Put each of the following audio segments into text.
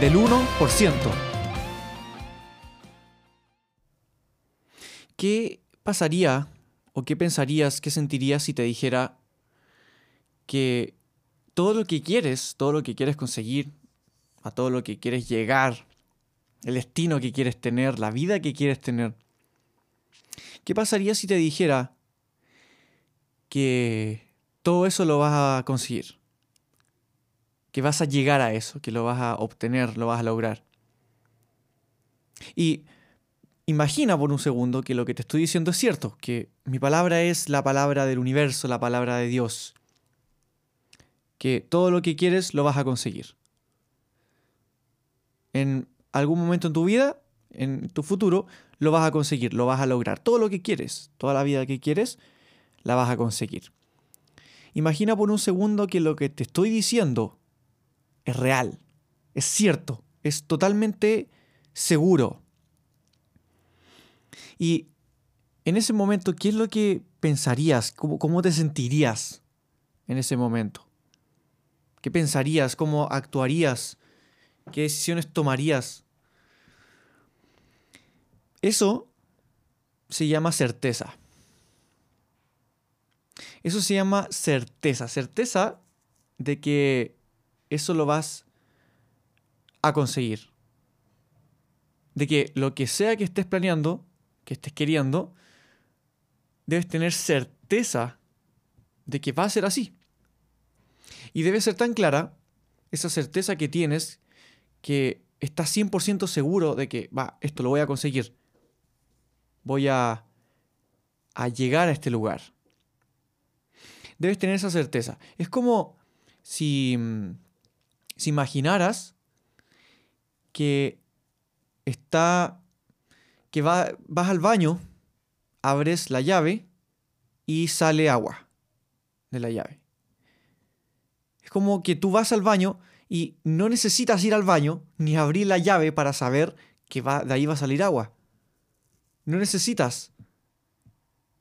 del 1%. ¿Qué pasaría o qué pensarías, qué sentirías si te dijera que todo lo que quieres, todo lo que quieres conseguir, a todo lo que quieres llegar, el destino que quieres tener, la vida que quieres tener, ¿qué pasaría si te dijera que todo eso lo vas a conseguir? Que vas a llegar a eso, que lo vas a obtener, lo vas a lograr. Y imagina por un segundo que lo que te estoy diciendo es cierto, que mi palabra es la palabra del universo, la palabra de Dios. Que todo lo que quieres lo vas a conseguir. En algún momento en tu vida, en tu futuro, lo vas a conseguir, lo vas a lograr. Todo lo que quieres, toda la vida que quieres, la vas a conseguir. Imagina por un segundo que lo que te estoy diciendo es real, es cierto, es totalmente seguro. Y en ese momento, ¿qué es lo que pensarías? ¿Cómo, te sentirías en ese momento? ¿Qué pensarías? ¿Cómo actuarías? ¿Qué decisiones tomarías? Eso se llama certeza. Eso se llama certeza. Certeza de que eso lo vas a conseguir. De que lo que sea que estés planeando, que estés queriendo, debes tener certeza de que va a ser así. Y debe ser tan clara esa certeza que tienes que estás 100% seguro de que, va, esto lo voy a conseguir. Voy a, a llegar a este lugar. Debes tener esa certeza. Es como si, si imaginaras que está que vas al baño, abres la llave y sale agua de la llave. Es como que tú vas al baño y no necesitas ir al baño ni abrir la llave para saber que va, de ahí va a salir agua. No necesitas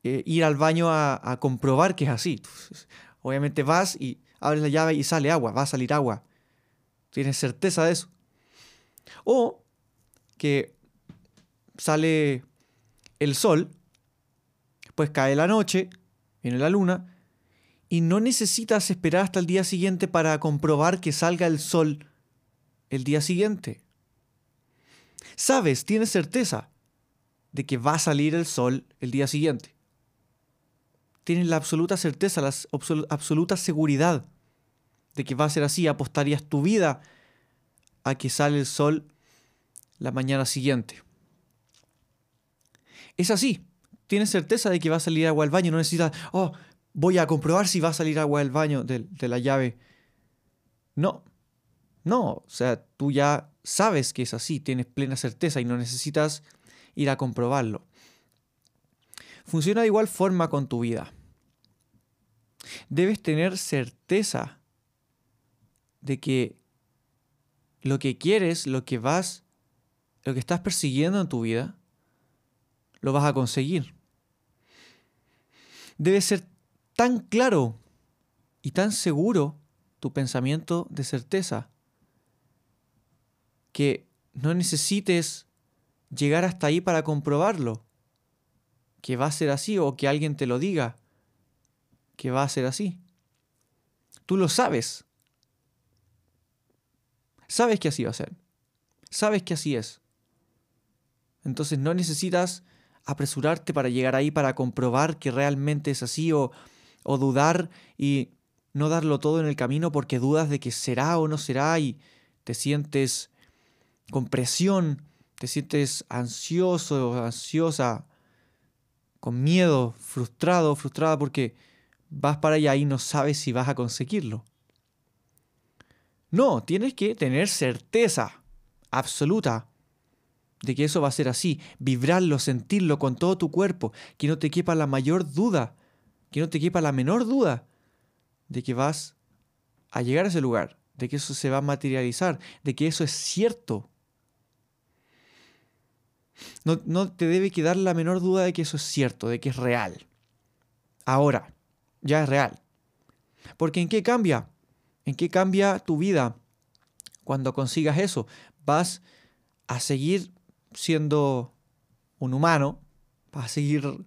eh, ir al baño a, a, comprobar que es así. Obviamente vas y abres la llave y sale agua, va a salir agua. Tienes certeza de eso. O que sale el sol, después cae la noche, viene la luna, y no necesitas esperar hasta el día siguiente para comprobar que salga el sol el día siguiente. Sabes, tienes certeza de que va a salir el sol el día siguiente. Tienes la absoluta certeza, la absoluta seguridad de que va a ser así. Apostarías tu vida a que sale el sol la mañana siguiente. Es así. Tienes certeza de que va a salir agua del baño. No necesitas, oh, voy a comprobar si va a salir agua del baño de, de la llave. No. No. O sea, tú ya sabes que es así. Tienes plena certeza y no necesitas ir a comprobarlo. Funciona de igual forma con tu vida. Debes tener certeza de que lo que quieres, lo que vas, lo que estás persiguiendo en tu vida, lo vas a conseguir. Debe ser tan claro y tan seguro tu pensamiento de certeza que no necesites llegar hasta ahí para comprobarlo, que va a ser así o que alguien te lo diga, que va a ser así. Tú lo sabes. Sabes que así va a ser. Sabes que así es. Entonces no necesitas apresurarte para llegar ahí para comprobar que realmente es así o, dudar y no darlo todo en el camino porque dudas de que será o no será y te sientes con presión, te sientes ansioso o ansiosa, con miedo, frustrado, frustrada porque vas para allá y no sabes si vas a conseguirlo. No, tienes que tener certeza absoluta de que eso va a ser así, vibrarlo, sentirlo con todo tu cuerpo, que no te quepa la mayor duda, que no te quepa la menor duda de que vas a llegar a ese lugar, de que eso se va a materializar, de que eso es cierto. No, no te debe quedar la menor duda de que eso es cierto, de que es real. Ahora, ya es real. Porque ¿en qué cambia? ¿En qué cambia tu vida cuando consigas eso? Vas a seguir siendo un humano, vas a seguir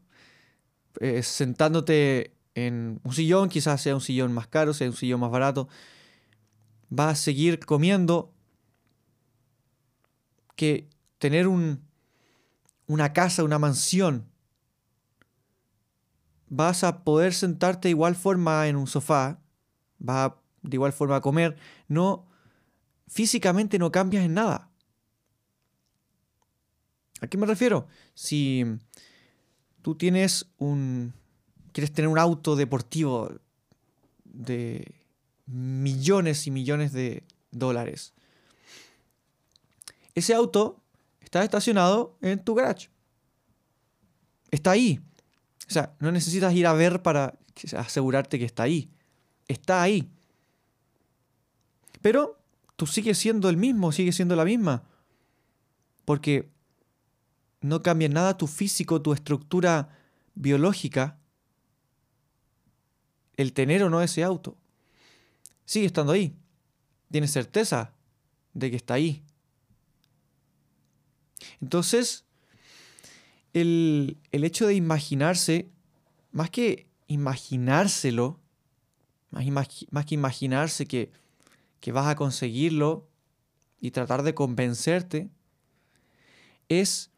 eh, sentándote en un sillón, quizás sea un sillón más caro, sea un sillón más barato, vas a seguir comiendo que tener un, una casa, una mansión. Vas a poder sentarte de igual forma en un sofá, vas de igual forma a comer, no físicamente no cambias en nada. ¿A qué me refiero? Si tú tienes un quieres tener un auto deportivo de millones y millones de dólares. Ese auto está estacionado en tu garage. Está ahí. O sea, no necesitas ir a ver para asegurarte que está ahí. Está ahí. Pero tú sigues siendo el mismo, sigues siendo la misma. Porque no cambia nada tu físico, tu estructura biológica, el tener o no ese auto. Sigue estando ahí. Tienes certeza de que está ahí. Entonces, el, hecho de imaginarse, más que imaginárselo, más, que imaginarse que, que vas a conseguirlo y tratar de convencerte, es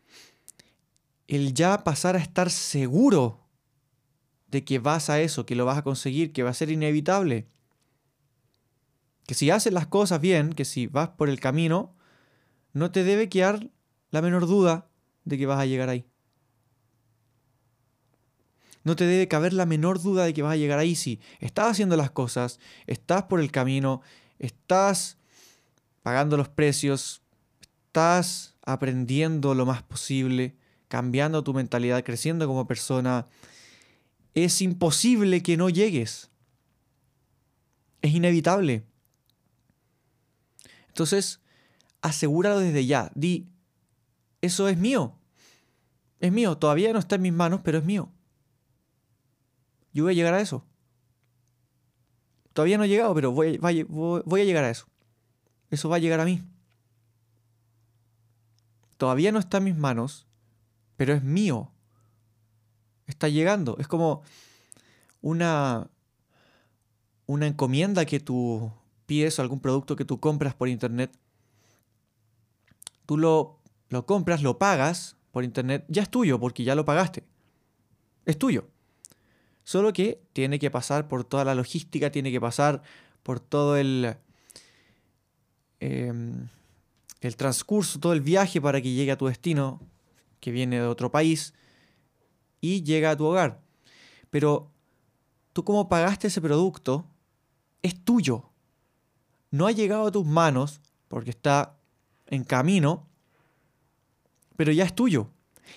el ya pasar a estar seguro de que vas a eso, que lo vas a conseguir, que va a ser inevitable. Que si haces las cosas bien, que si vas por el camino, no te debe quedar la menor duda de que vas a llegar ahí. No te debe caber la menor duda de que vas a llegar ahí si estás haciendo las cosas, estás por el camino, estás pagando los precios, estás aprendiendo lo más posible, cambiando tu mentalidad, creciendo como persona. Es imposible que no llegues. Es inevitable. Entonces, asegúralo desde ya. Di, eso es mío. Es mío. Todavía no está en mis manos, pero es mío. Yo voy a llegar a eso. Todavía no he llegado, pero voy, voy, a llegar a eso. Eso va a llegar a mí. Todavía no está en mis manos, pero es mío. Está llegando. Es como una, una encomienda que tú pides o algún producto que tú compras por internet. Tú lo lo compras, lo pagas por internet, ya es tuyo porque ya lo pagaste. Es tuyo. Solo que tiene que pasar por toda la logística, tiene que pasar por todo el, em, el transcurso, todo el viaje para que llegue a tu destino, que viene de otro país, y llega a tu hogar. Pero tú como pagaste ese producto, es tuyo. No ha llegado a tus manos porque está en camino pero ya es tuyo.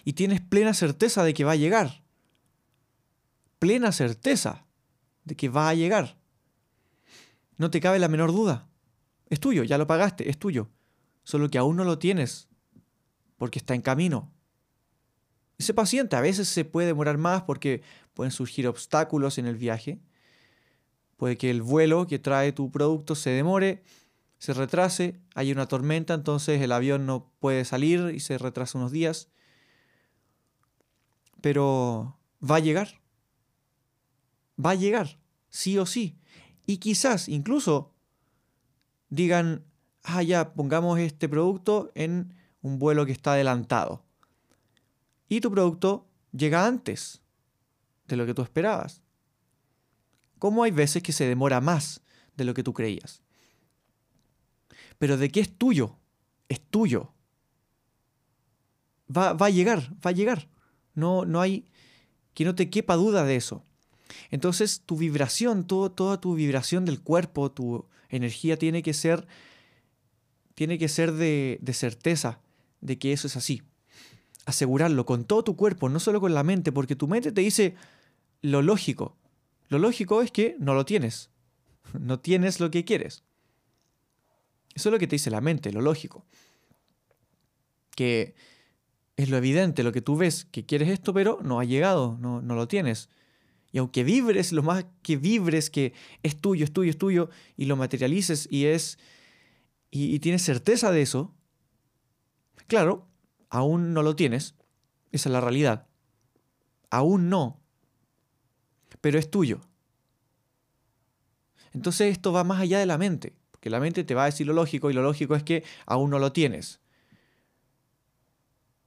Y tienes plena certeza de que va a llegar. Plena certeza de que va a llegar. No te cabe la menor duda. Es tuyo, ya lo pagaste, es tuyo. Solo que aún no lo tienes porque está en camino. Ese paciente a veces se puede demorar más porque pueden surgir obstáculos en el viaje. Puede que el vuelo que trae tu producto se demore se retrase, hay una tormenta, entonces el avión no puede salir y se retrasa unos días. Pero va a llegar. Va a llegar, sí o sí. Y quizás incluso digan, ah, ya, pongamos este producto en un vuelo que está adelantado. Y tu producto llega antes de lo que tú esperabas. Como hay veces que se demora más de lo que tú creías. Pero de qué es tuyo, es tuyo. Va, a llegar, va a llegar. No, no hay que no te quepa duda de eso. Entonces tu vibración, toda tu vibración del cuerpo, tu energía tiene que ser, tiene que ser de, de certeza, de que eso es así. Asegurarlo con todo tu cuerpo, no solo con la mente, porque tu mente te dice lo lógico. Lo lógico es que no lo tienes. No tienes lo que quieres. Eso es lo que te dice la mente, lo lógico. Que es lo evidente, lo que tú ves, que quieres esto, pero no ha llegado, no, no lo tienes. Y aunque vibres, lo más que vibres que es tuyo, es tuyo, es tuyo, y lo materialices y es. y, tienes certeza de eso, claro, aún no lo tienes. Esa es la realidad. Aún no. Pero es tuyo. Entonces esto va más allá de la mente, porque la mente te va a decir lo lógico y lo lógico es que aún no lo tienes.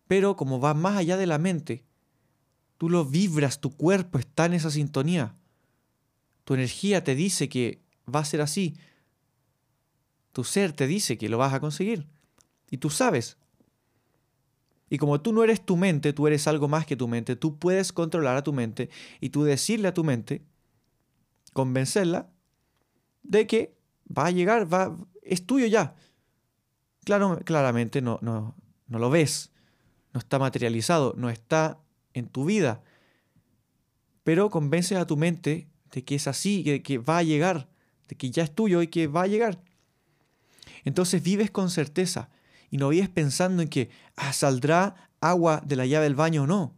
Pero como va más allá de la mente, tú lo vibras, tu cuerpo está en esa sintonía. Tu energía te dice que va a ser así. Tu ser te dice que lo vas a conseguir. Y tú sabes. Y como tú no eres tu mente, tú eres algo más que tu mente, tú puedes controlar a tu mente y tú decirle a tu mente, convencerla de que va a llegar, va, es tuyo ya. Claro, claramente no, no, no lo ves, no está materializado, no está en tu vida. Pero convences a tu mente de que es así, de que va a llegar, de que ya es tuyo y que va a llegar. Entonces vives con certeza y no vives pensando en que ah, saldrá agua de la llave del baño o no.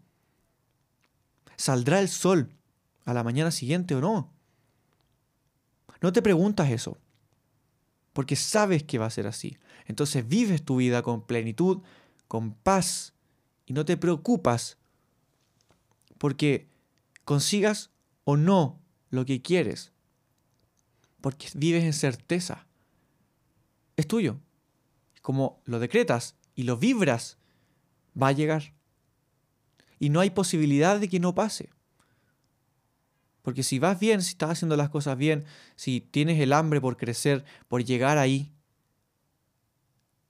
¿Saldrá el sol a la mañana siguiente o no? No te preguntas eso, porque sabes que va a ser así. Entonces vives tu vida con plenitud, con paz, y no te preocupas porque consigas o no lo que quieres, porque vives en certeza. Es tuyo. Como lo decretas y lo vibras, va a llegar. Y no hay posibilidad de que no pase. Porque si vas bien, si estás haciendo las cosas bien, si tienes el hambre por crecer, por llegar ahí,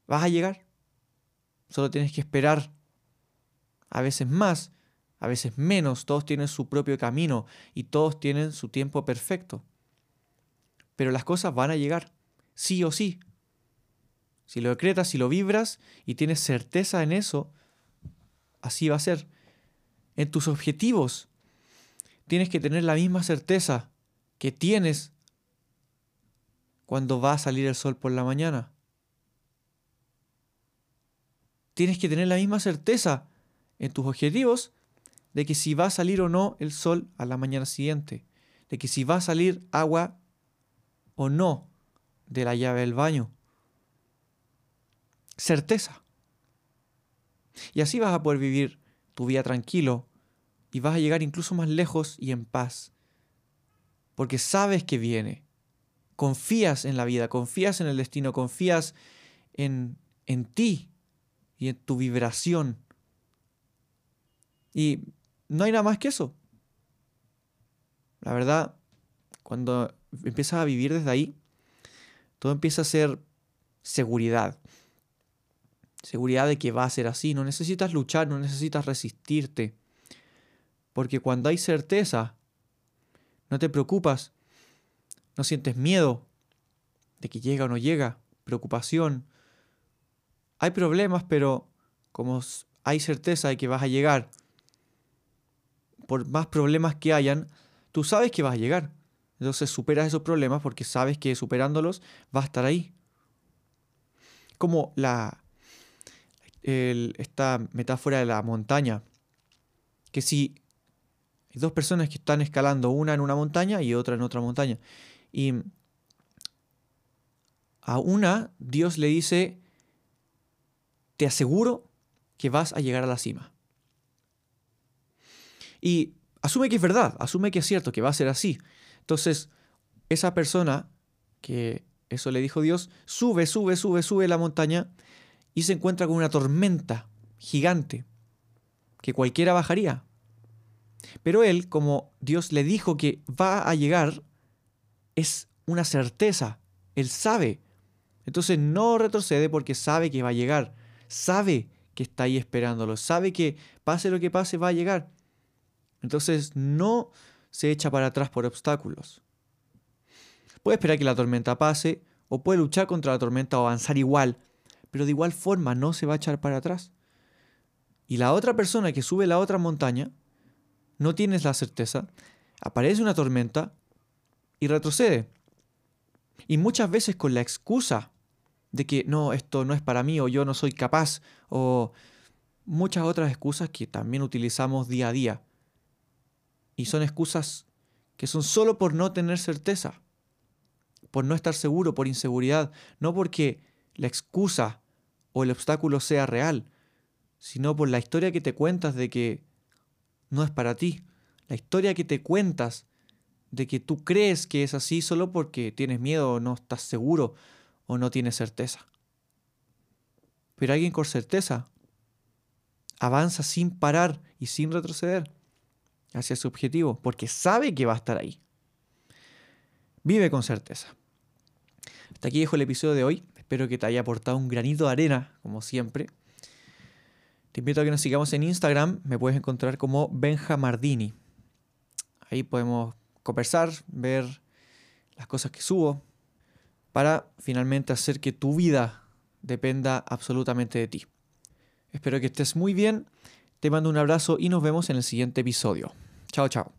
vas a llegar. Solo tienes que esperar a veces más, a veces menos, todos tienen su propio camino y todos tienen su tiempo perfecto. Pero las cosas van a llegar, sí o sí. Si lo decretas, si lo vibras y tienes certeza en eso, así va a ser. En tus objetivos tienes que tener la misma certeza que tienes cuando va a salir el sol por la mañana. Tienes que tener la misma certeza en tus objetivos de que si va a salir o no el sol a la mañana siguiente, de que si va a salir agua o no de la llave del baño. Certeza. Y así vas a poder vivir tu vida tranquilo y vas a llegar incluso más lejos y en paz. Porque sabes que viene. Confías en la vida, confías en el destino, confías en, en ti y en tu vibración y no hay nada más que eso. La verdad, cuando empiezas a vivir desde ahí, todo empieza a ser seguridad. Seguridad de que va a ser así. No necesitas luchar, no necesitas resistirte. Porque cuando hay certeza, no te preocupas, no sientes miedo de que llega o no llega, preocupación. Hay problemas, pero como hay certeza de que vas a llegar, por más problemas que hayan, tú sabes que vas a llegar. Entonces superas esos problemas porque sabes que superándolos va a estar ahí. Como la, esta metáfora de la montaña, que si hay dos personas que están escalando, una en una montaña y otra en otra montaña, y a una Dios le dice, te aseguro que vas a llegar a la cima. Y asume que es verdad, asume que es cierto, que va a ser así. Entonces, esa persona, que eso le dijo Dios, sube, sube, sube, sube la montaña y se encuentra con una tormenta gigante que cualquiera bajaría. Pero él, como Dios le dijo que va a llegar, es una certeza, él sabe. Entonces no retrocede porque sabe que va a llegar, sabe que está ahí esperándolo, sabe que pase lo que pase va a llegar. Entonces no se echa para atrás por obstáculos. Puede esperar que la tormenta pase o puede luchar contra la tormenta o avanzar igual, pero de igual forma no se va a echar para atrás. Y la otra persona que sube la otra montaña, no tienes la certeza, aparece una tormenta y retrocede. Y muchas veces con la excusa de que no, esto no es para mí o yo no soy capaz o muchas otras excusas que también utilizamos día a día. Y son excusas que son solo por no tener certeza, por no estar seguro, por inseguridad, no porque la excusa o el obstáculo sea real, sino por la historia que te cuentas de que no es para ti, la historia que te cuentas de que tú crees que es así solo porque tienes miedo o no estás seguro o no tienes certeza. Pero alguien con certeza avanza sin parar y sin retroceder hacia su objetivo porque sabe que va a estar ahí. Vive con certeza. Hasta aquí dejo el episodio de hoy. Espero que te haya aportado un granito de arena, como siempre. Te invito a que nos sigamos en Instagram. Me puedes encontrar como Benjamardini. Ahí podemos conversar, ver las cosas que subo, para finalmente hacer que tu vida dependa absolutamente de ti. Espero que estés muy bien, te mando un abrazo y nos vemos en el siguiente episodio. Chao, chao.